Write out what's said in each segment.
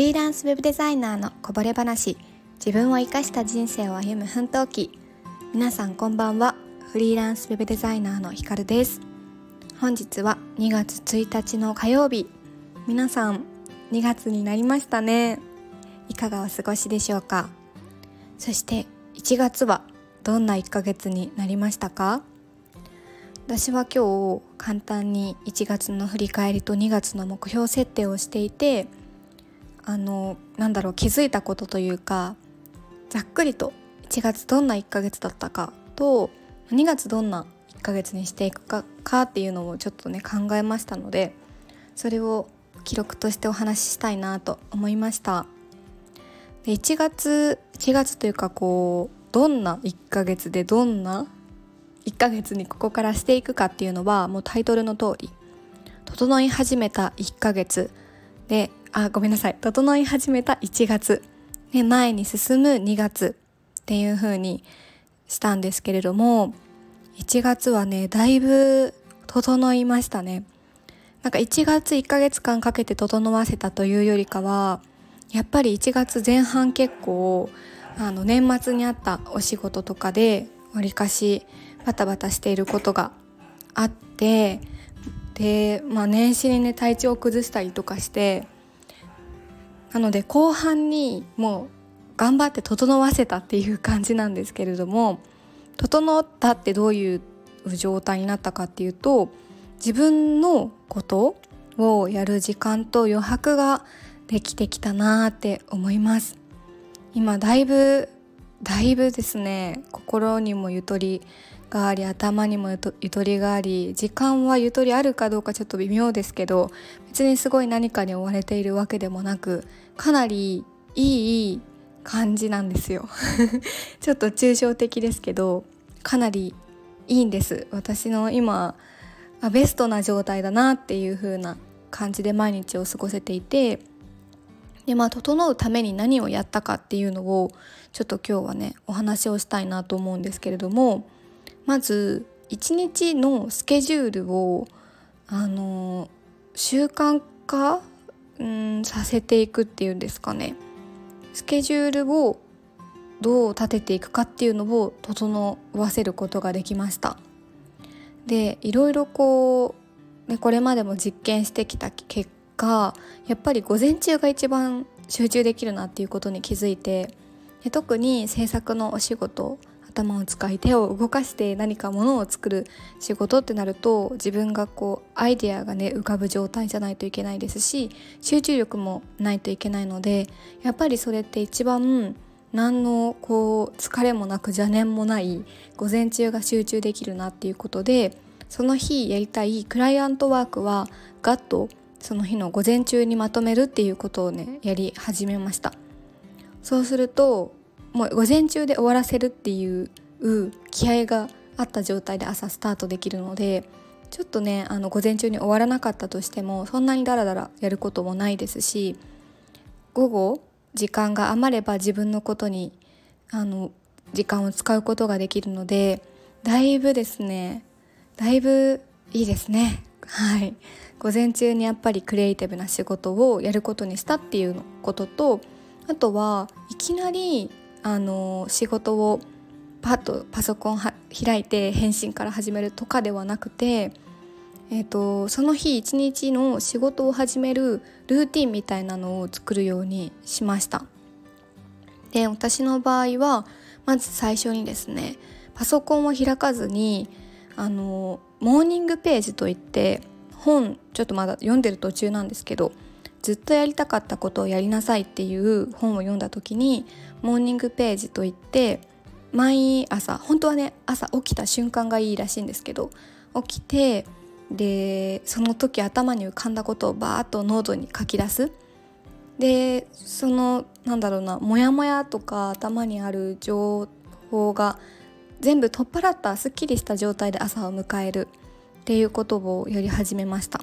リーランスウェブデザイナーのこぼれ話。自分を生かした人生を歩む奮闘記。皆さんこんばんは。フリーランスウェブデザイナーのひかるです。本日は2月1日の火曜日。皆さん2月になりましたね。いかがお過ごしでしょうか？そして1月はどんな1ヶ月になりましたか？私は今日簡単に1月の振り返りと2月の目標設定をしていてあのなんだろう気づいたことというかざっくりと1月どんな1ヶ月だったかと2月どんな1ヶ月にしていくかかっていうのをちょっとね考えましたのでそれを記録としてお話ししたいなと思いました。で1月1月というかこうどんな1ヶ月でどんな1ヶ月にここからしていくかっていうのはもうタイトルの通り整い始めた1ヶ月であごめんなさい。整い始めた1月。で前に進む2月っていう風にしたんですけれども1月はねだいぶ整いましたね。なんか1月1ヶ月間かけて整わせたというよりかはやっぱり1月前半結構あの年末にあったお仕事とかでわりかしバタバタしていることがあってで、まあ、年始にね体調を崩したりとかしてなので後半にもう頑張って整わせたっていう感じなんですけれども整ったってどういう状態になったかっていうと自分のことをやる時間と余白ができてきたなーって思います。今だいぶだいぶですね心にもゆとりがあり頭にもゆとりがあり時間はゆとりあるかどうかちょっと微妙ですけど別にすごい何かに追われているわけでもなくかなりいい感じなんですよ。ちょっと抽象的ですけどかなりいいんです。私の今ベストな状態だなっていう風な感じで毎日を過ごせていてでまあ整うために何をやったかっていうのをちょっと今日はねお話をしたいなと思うんですけれどもまず1日のスケジュールをあの習慣化うんさせていくっていうんですかね。スケジュールをどう立てていくかっていうのを整わせることができました。でいろいろこう、ね、これまでも実験してきた結果やっぱり午前中が一番集中できるなっていうことに気づいてで特に制作のお仕事頭を使い手を動かして何かものを作る仕事ってなると自分がこうアイデアがね浮かぶ状態じゃないといけないですし集中力もないといけないのでやっぱりそれって一番何のこう疲れもなく邪念もない午前中が集中できるなっていうことでその日やりたいクライアントワークはガッとその日の午前中にまとめるっていうことをねやり始めました。そうするともう午前中で終わらせるっていう気合があった状態で朝スタートできるのでちょっとねあの午前中に終わらなかったとしてもそんなにダラダラやることもないですし午後時間が余れば自分のことにあの時間を使うことができるのでだいぶですねだいぶいいですね。はい。午前中にやっぱりクリエイティブな仕事をやることにしたっていうこととあとはいきなりあの仕事をパッとパソコン開いて返信から始めるとかではなくて、えーと、その日一日の仕事を始めるルーティンみたいなのを作るようにしました。で私の場合はまず最初にですねパソコンを開かずにあの morning page といって本ちょっとまだ読んでる途中なんですけどずっとやりたかったことをやりなさいっていう本を読んだ時に morning page といって毎朝本当はね朝起きた瞬間がいいらしいんですけど起きてでその時頭に浮かんだことをバーッとノートに書き出す。でそのなんだろうなモヤモヤとか頭にある情報が全部取っ払ったすっきりした状態で朝を迎えるっていうことをやり始めました。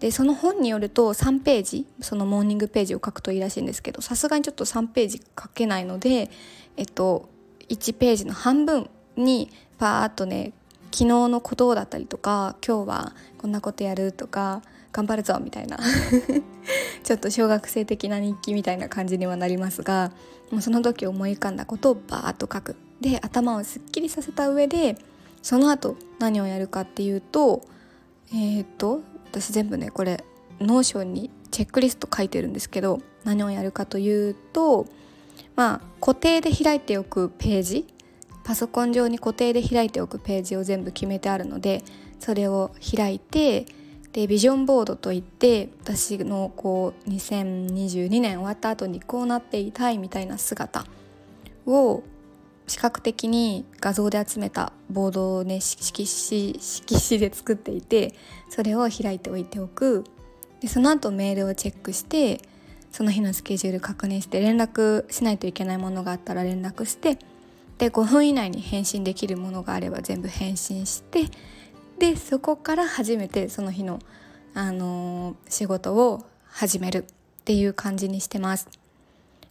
でその本によると3ページそのモーニングページを書くといいらしいんですけどさすがにちょっと3ページ書けないのでえっと1ページの半分にパーッとね昨日のことだったりとか今日はこんなことやるとか頑張るぞみたいな ちょっと小学生的な日記みたいな感じにはなりますがもうその時思い浮かんだことをバーッと書く。で頭をすっきりさせた上でその後何をやるかっていうとえっ、と私全部ねこれ Notion にチェックリスト書いてるんですけど何をやるかというとまあ固定で開いておくページパソコン上に固定で開いておくページを全部決めてあるのでそれを開いてでビジョンボードといって私のこう2022年終わった後にこうなっていたいみたいな姿を視覚的に画像で集めたボードをね色紙色紙で作っていてそれを開いておいておくでその後メールをチェックしてその日のスケジュール確認して連絡しないといけないものがあったら連絡してで5分以内に返信できるものがあれば全部返信してでそこから初めてその日の、あのー、仕事を始めるっていう感じにしてます。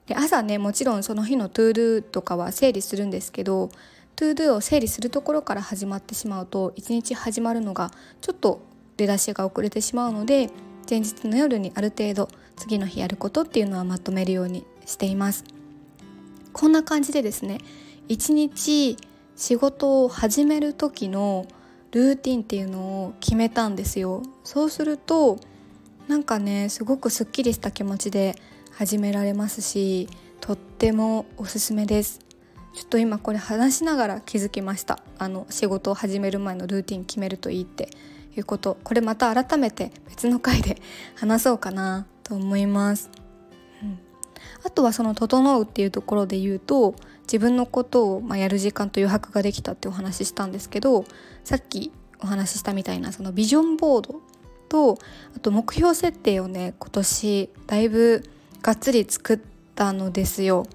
で朝ねもちろんその日の to do とかは整理するんですけど to do を整理するところから始まってしまうと一日始まるのがちょっと出だしが遅れてしまうので前日の夜にある程度次の日やることっていうのはまとめるようにしています。こんな感じでですね一日仕事を始める時のルーティンっていうのを決めたんですよそうするとなんかねすごくすっきりした気持ちで始められますしとってもおすすめです。ちょっと今これ話しながら気づきました。あの仕事を始める前のルーティン決めるといいって。いうこと。これまた改めて別の回で 話そうかなと思います、うん、あとはその「整う」っていうところで言うと自分のことを、まあ、やる時間と余白ができたってお話ししたんですけどさっきお話ししたみたいなそのビジョンボードとあと目標設定をね今年だいぶがっつり作ったのですよ。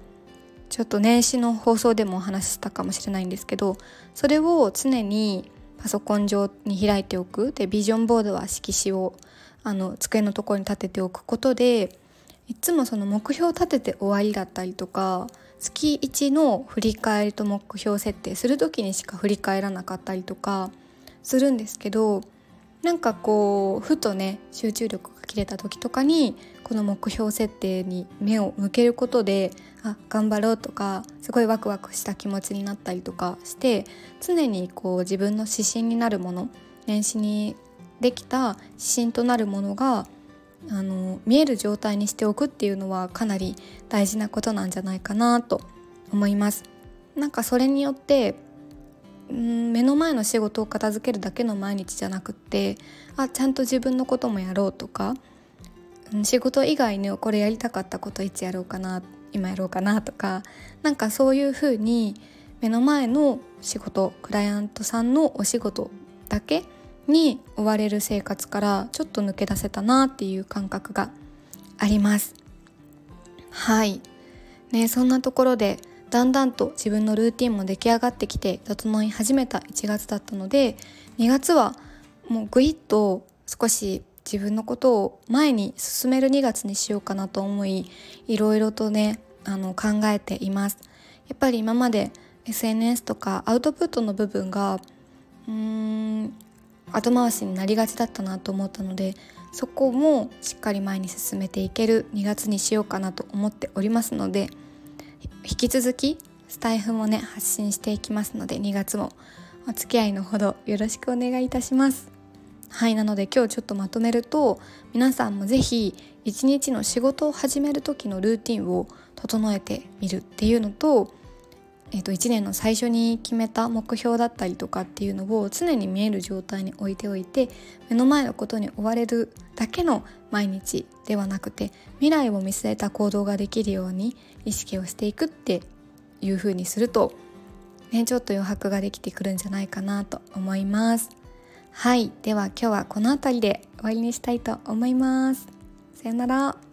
ちょっと年始の放送でもお話ししたかもしれないんですけどそれを常にパソコン上に開いておくでビジョンボードは色紙をあの机のところに立てておくことでいつもその目標を立てて終わりだったりとか月1の振り返りと目標設定する時にしか振り返らなかったりとかするんですけどなんかこうふとね集中力が切れた時とかにこの目標設定に目を向けることであ頑張ろうとかすごいワクワクした気持ちになったりとかして常にこう自分の指針になるもの年始にできた指針となるものがあの見える状態にしておくっていうのはかなり大事なことなんじゃないかなと思います。なんかそれによって目の前の仕事を片付けるだけの毎日じゃなくってあちゃんと自分のこともやろうとか仕事以外にこれやりたかったこといつやろうかな今やろうかなとかなんかそういうふうに目の前の仕事クライアントさんのお仕事だけに追われる生活からちょっと抜け出せたなっていう感覚があります。はい。ねそんなところでだんだんと自分のルーティンも出来上がってきて整い始めた1月だったので2月はもうぐいっと少し自分のことを前に進める2月にしようかなと思いいろいろとねあの考えています。やっぱり今まで SNS とかアウトプットの部分がうーん後回しになりがちだったなと思ったのでそこもしっかり前に進めていける2月にしようかなと思っておりますので引き続きスタイフもね発信していきますので2月もお付き合いのほどよろしくお願いいたします。はいなので今日ちょっとまとめると皆さんも是非一日の仕事を始める時のルーティンを整えてみるっていうのとえー、と1年の最初に決めた目標だったりとかっていうのを常に見える状態に置いておいて目の前のことに追われるだけの毎日ではなくて未来を見据えた行動ができるように意識をしていくっていう風にすると、ね、ちょっと余白ができてくるんじゃないかなと思います。はいでは今日はこの辺りで終わりにしたいと思います。さよなら。